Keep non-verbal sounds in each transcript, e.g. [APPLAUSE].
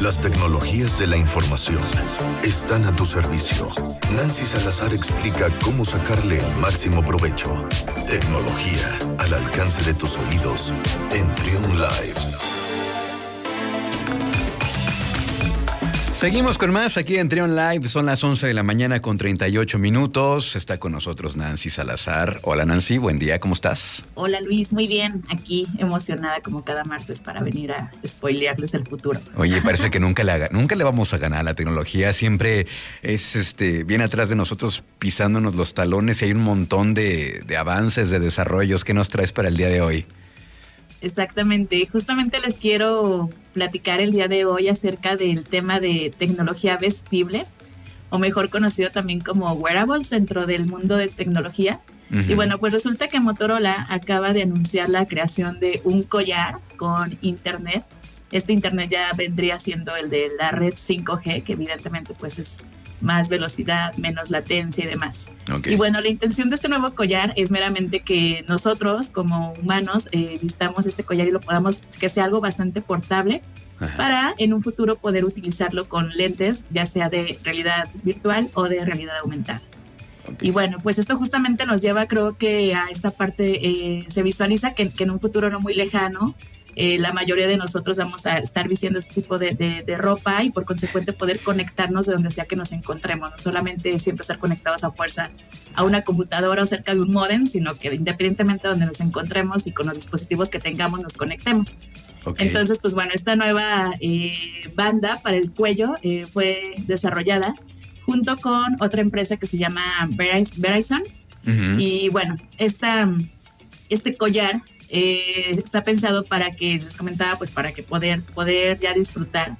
Las tecnologías de la información están a tu servicio. Nancy Salazar explica cómo sacarle el máximo provecho. Tecnología al alcance de tus oídos en Trion Live. Seguimos con más aquí en Trion Live. Son las 11 de la mañana con 38 minutos. Está con nosotros Nancy Salazar. Hola Nancy, buen día, ¿cómo estás? Hola Luis, muy bien. Aquí emocionada como cada martes para venir a spoilearles el futuro. Oye, parece que [LAUGHS] nunca le, nunca le vamos a ganar a la tecnología. Siempre es este, bien atrás de nosotros pisándonos los talones y hay un montón de, de avances, de desarrollos. ¿Qué nos traes para el día de hoy? Exactamente, justamente les quiero platicar el día de hoy acerca del tema de tecnología vestible, o mejor conocido también como wearables dentro del mundo de tecnología. Y bueno, pues resulta que Motorola acaba de anunciar la creación de un collar con internet. Este internet ya vendría siendo el de la red 5G, que evidentemente pues es más velocidad, menos latencia y demás. Y bueno, la intención de este nuevo collar es meramente que nosotros como humanos eh, vistamos este collar y lo podamos, que sea algo bastante portable para en un futuro poder utilizarlo con lentes, ya sea de realidad virtual o de realidad aumentada. Y bueno, pues esto justamente nos lleva, creo que a esta parte, eh, se visualiza que, que en un futuro no muy lejano, eh, la mayoría de nosotros vamos a estar vistiendo este tipo de, ropa y por consecuente poder conectarnos de donde sea que nos encontremos, no solamente siempre estar conectados a fuerza a una computadora o cerca de un modem, sino que independientemente de donde nos encontremos y con los dispositivos que tengamos nos conectemos. Entonces, pues bueno, esta nueva eh, banda para el cuello eh, fue desarrollada junto con otra empresa que se llama Verizon. Y bueno, esta, este collar eh, está pensado para que, les comentaba, pues para que poder, poder ya disfrutar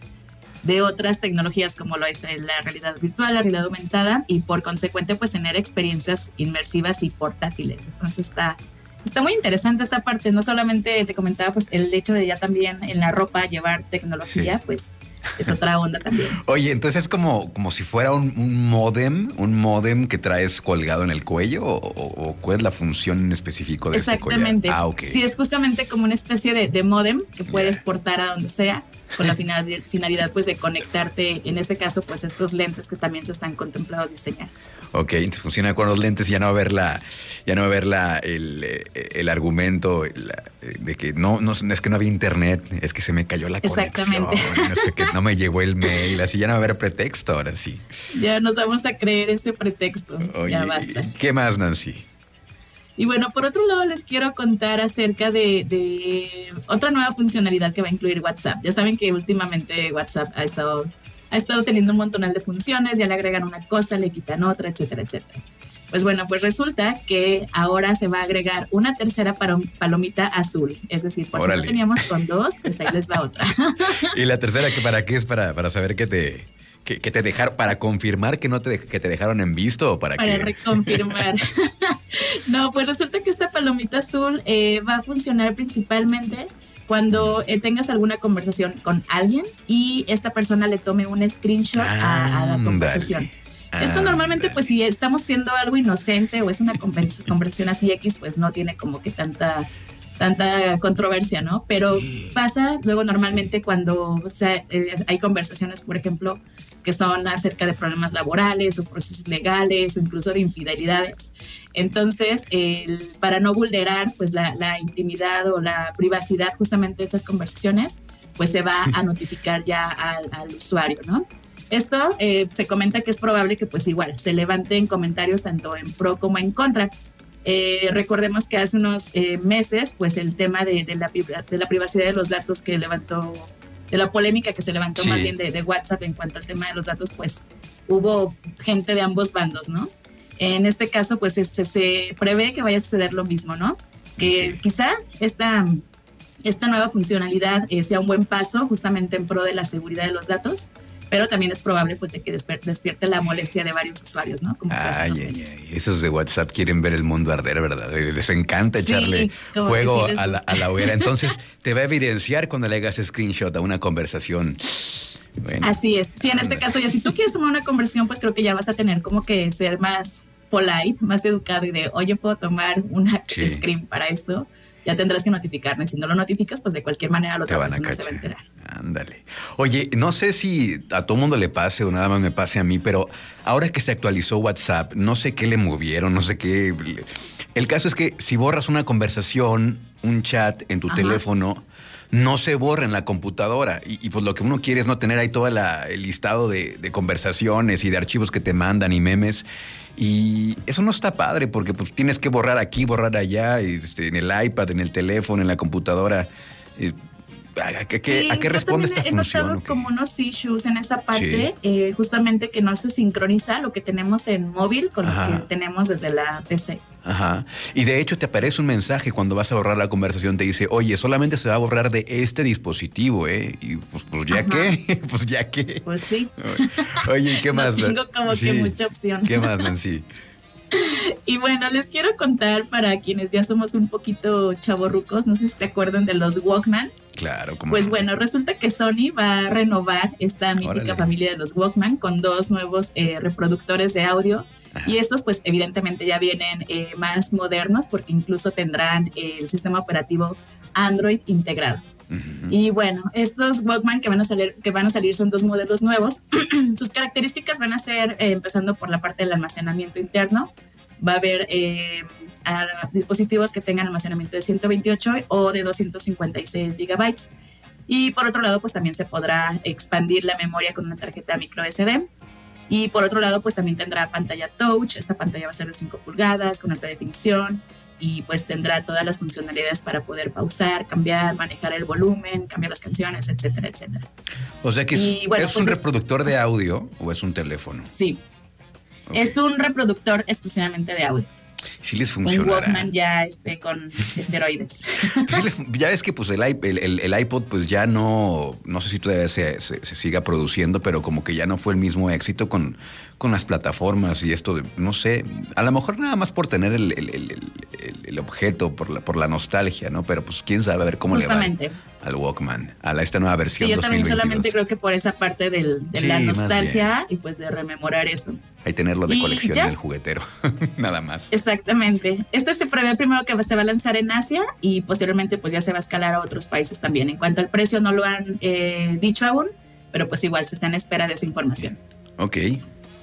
de otras tecnologías como lo es la realidad virtual, la realidad aumentada y por consecuente pues tener experiencias inmersivas y portátiles. Entonces está, está muy interesante esta parte, no solamente te comentaba pues el hecho de ya también en la ropa llevar tecnología, pues [LAUGHS] es otra onda también. Oye, entonces es como, como si fuera un, modem, un modem que traes colgado en el cuello o, cuál es la función en específico de este collar? Exactamente. Ah, Sí, es justamente como una especie de, de modem que puedes portar a donde sea con la finalidad, pues de conectarte, en este caso pues estos lentes que también se están contemplados diseñar. Ok, entonces funciona con los lentes y ya no va a ver la, ya no va a ver la, el, el argumento de que no, no, es que no había internet, es que se me cayó la conexión, no sé que no me llegó el mail, así ya no va a haber pretexto ahora sí. Ya nos vamos a creer ese pretexto, ya basta. ¿Qué más, Nancy? Y bueno, por otro lado, les quiero contar acerca de, otra nueva funcionalidad que va a incluir WhatsApp. Ya saben que últimamente WhatsApp ha estado, ha estado teniendo un montón de funciones, ya le agregan una cosa, le quitan otra, etcétera, etcétera. Pues bueno, pues resulta que ahora se va a agregar una tercera palomita azul. Es decir, por si no teníamos con dos, pues ahí les va [LAUGHS] otra. ¿Y la tercera que para qué es? Para, para saber que te, que, te dejaron, para confirmar que no te, que te dejaron en visto o para, para reconfirmar. [LAUGHS] [LAUGHS] no, pues resulta que esta palomita azul eh, va a funcionar principalmente cuando eh, tengas alguna conversación con alguien y esta persona le tome un screenshot a, la conversación. Esto normalmente, pues si estamos haciendo algo inocente o es una conversación así X, pues no tiene como que tanta tanta controversia, ¿no? Pero pasa luego normalmente cuando o sea, eh, hay conversaciones, por ejemplo, que son acerca de problemas laborales o procesos legales o incluso de infidelidades. Entonces, para no vulnerar pues la, intimidad o la privacidad justamente de estas conversaciones, pues se va a notificar ya al, usuario, ¿no? Esto eh, se comenta que es probable que pues igual se levanten comentarios tanto en pro como en contra. Eh, recordemos que hace unos eh, meses, pues el tema de, la, de, la, privacidad de los datos que levantó de la polémica que se levantó más bien de, WhatsApp en cuanto al tema de los datos, pues hubo gente de ambos bandos, ¿no? En este caso, pues se, prevé que vaya a suceder lo mismo, ¿no? Que quizá esta, esta nueva funcionalidad eh, sea un buen paso justamente en pro de la seguridad de los datos, pero también es probable pues de que despierte la molestia de varios usuarios, ¿no? ay, ay, ay, esos de WhatsApp quieren ver el mundo arder, ¿verdad? Les encanta echarle fuego a la, a hoguera. Entonces [LAUGHS] te va a evidenciar cuando le hagas screenshot a una conversación. Así es. Sí, en este caso ya si tú quieres tomar una conversación, pues creo que ya vas a tener como que ser más polite, más educado y de, oye, puedo tomar una screen para esto ya tendrás que notificarme. Si no lo notificas, pues de cualquier manera lo otra persona se va a enterar. Ándale. Oye, no sé si a todo mundo le pase o nada más me pase a mí, pero ahora que se actualizó WhatsApp, no sé qué le movieron, no sé qué. El caso es que si borras una conversación, un chat en tu teléfono, no se borra en la computadora. Y, pues lo que uno quiere es no tener ahí todo el listado de, de, conversaciones y de archivos que te mandan y memes. Y eso no está padre porque pues tienes que borrar aquí, borrar allá, este, en el iPad, en el teléfono, en la computadora. ¿A, qué, responde esta he Notado como unos issues en esa parte, eh, justamente que no se sincroniza lo que tenemos en móvil con lo que tenemos desde la PC. Ajá. Y de hecho te aparece un mensaje cuando vas a borrar la conversación, te dice, oye, solamente se va a borrar de este dispositivo, ¿eh? Y pues, pues ya qué, [LAUGHS] pues ya qué. Pues sí. [LAUGHS] Oye, ¿qué más? tengo como que mucha opción. ¿Qué más, Nancy? [LAUGHS] Y bueno, les quiero contar para quienes ya somos un poquito chavorrucos, no sé si se acuerdan de los Walkman. Claro, como. Pues bueno, resulta que Sony va a renovar esta mítica familia de los Walkman con dos nuevos eh, reproductores de audio y estos pues evidentemente ya vienen eh, más modernos porque incluso tendrán el sistema operativo Android integrado. Y bueno, estos Walkman que van a salir, que van a salir son dos modelos nuevos. [CLEARS THROAT] Sus características van a ser, eh, empezando por la parte del almacenamiento interno, va a haber eh, dispositivos que tengan almacenamiento de 128 o de 256 gigabytes. Y por otro lado, pues también se podrá expandir la memoria con una tarjeta micro SD. Y por otro lado, pues también tendrá pantalla touch. Esta pantalla va a ser de 5 pulgadas con alta definición y pues tendrá todas las funcionalidades para poder pausar, cambiar, manejar el volumen, cambiar las canciones, etcétera, etcétera. O sea que es, ¿es un pues, reproductor de audio o es un teléfono? Sí. Es un reproductor exclusivamente de audio. Sí les funciona. Un Walkman ya este, con esteroides. ya ves que pues el, el, iPod pues ya no, no sé si todavía se, se, siga produciendo, pero como que ya no fue el mismo éxito con, con las plataformas y esto, de, no sé, a lo mejor nada más por tener el, objeto, por la, por la nostalgia, ¿no? Pero pues quién sabe a ver cómo le va al Walkman, a la, esta nueva versión. Sí, yo también solamente creo que por esa parte de la nostalgia y pues de rememorar eso. Hay tenerlo de colección en el juguetero, [LAUGHS] nada más. Exactamente. Este se prevé primero que se va a lanzar en Asia y posteriormente pues ya se va a escalar a otros países también. En cuanto al precio no lo han eh, dicho aún, pero pues igual se está en espera de esa información. Ok.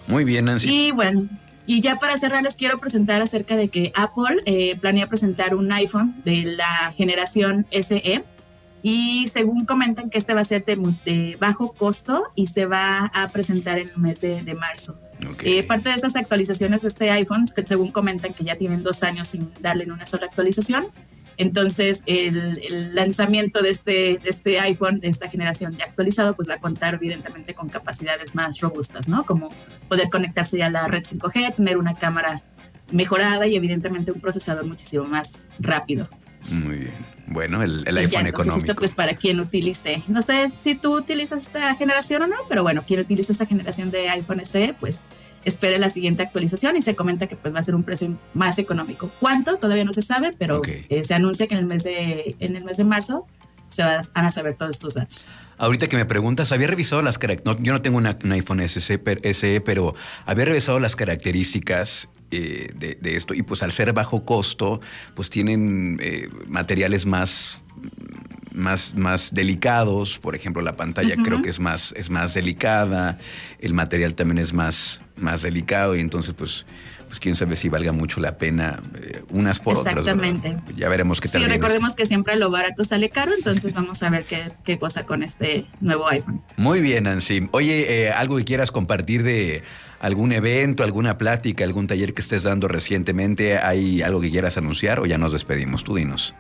Muy bien, Nancy. Y bueno, y ya para cerrar les quiero presentar acerca de que Apple eh, planea presentar un iPhone de la generación SE y según comentan que este va a ser de, bajo costo y se va a presentar en el mes de, marzo. Eh, parte de estas actualizaciones de este iPhone, que según comentan que ya tienen dos años sin darle una sola actualización, entonces, el, lanzamiento de este, de este iPhone, de esta generación ya actualizado, pues va a contar evidentemente con capacidades más robustas, ¿no? Como poder conectarse ya a la red 5G, tener una cámara mejorada y evidentemente un procesador muchísimo más rápido. Muy bien. Bueno, el, iPhone económico. Esto pues para quien utilice, no sé si tú utilizas esta generación o no, pero bueno, quien utiliza esta generación de iPhone SE, pues espere la siguiente actualización y se comenta que pues va a ser un precio más económico. ¿Cuánto? Todavía no se sabe, pero eh, se anuncia que en el mes de, en el mes de marzo se van a saber todos estos datos. Ahorita que me preguntas, había revisado las características, yo no tengo un iPhone SE, pero había revisado las características eh, de, esto. Y pues al ser bajo costo, pues tienen eh, materiales más más, más delicados, por ejemplo la pantalla creo que es más, es más delicada, el material también es más, más delicado. Y entonces pues, pues quién sabe si valga mucho la pena eh, unas por otras. Exactamente. Ya veremos qué tal. Sí, recordemos que siempre lo barato sale caro, entonces vamos a ver qué, qué cosa con este nuevo iPhone. Muy bien, Nancy. Oye, eh, algo que quieras compartir de algún evento, alguna plática, algún taller que estés dando recientemente, ¿hay algo que quieras anunciar o ya nos despedimos? Tú dinos.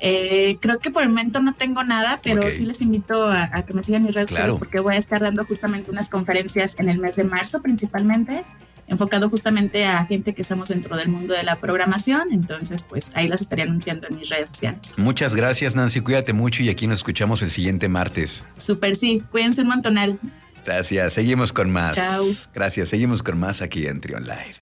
Eh, creo que por el momento no tengo nada, pero sí les invito a, que me sigan mis redes sociales porque voy a estar dando justamente unas conferencias en el mes de marzo principalmente, enfocado justamente a gente que estamos dentro del mundo de la programación. Entonces, pues ahí las estaré anunciando en mis redes sociales. Muchas gracias, Nancy. Cuídate mucho y aquí nos escuchamos el siguiente martes. Super, sí. Cuídense un montonal. Gracias. Seguimos con más. Chao. Gracias. Seguimos con más aquí en Trion Live.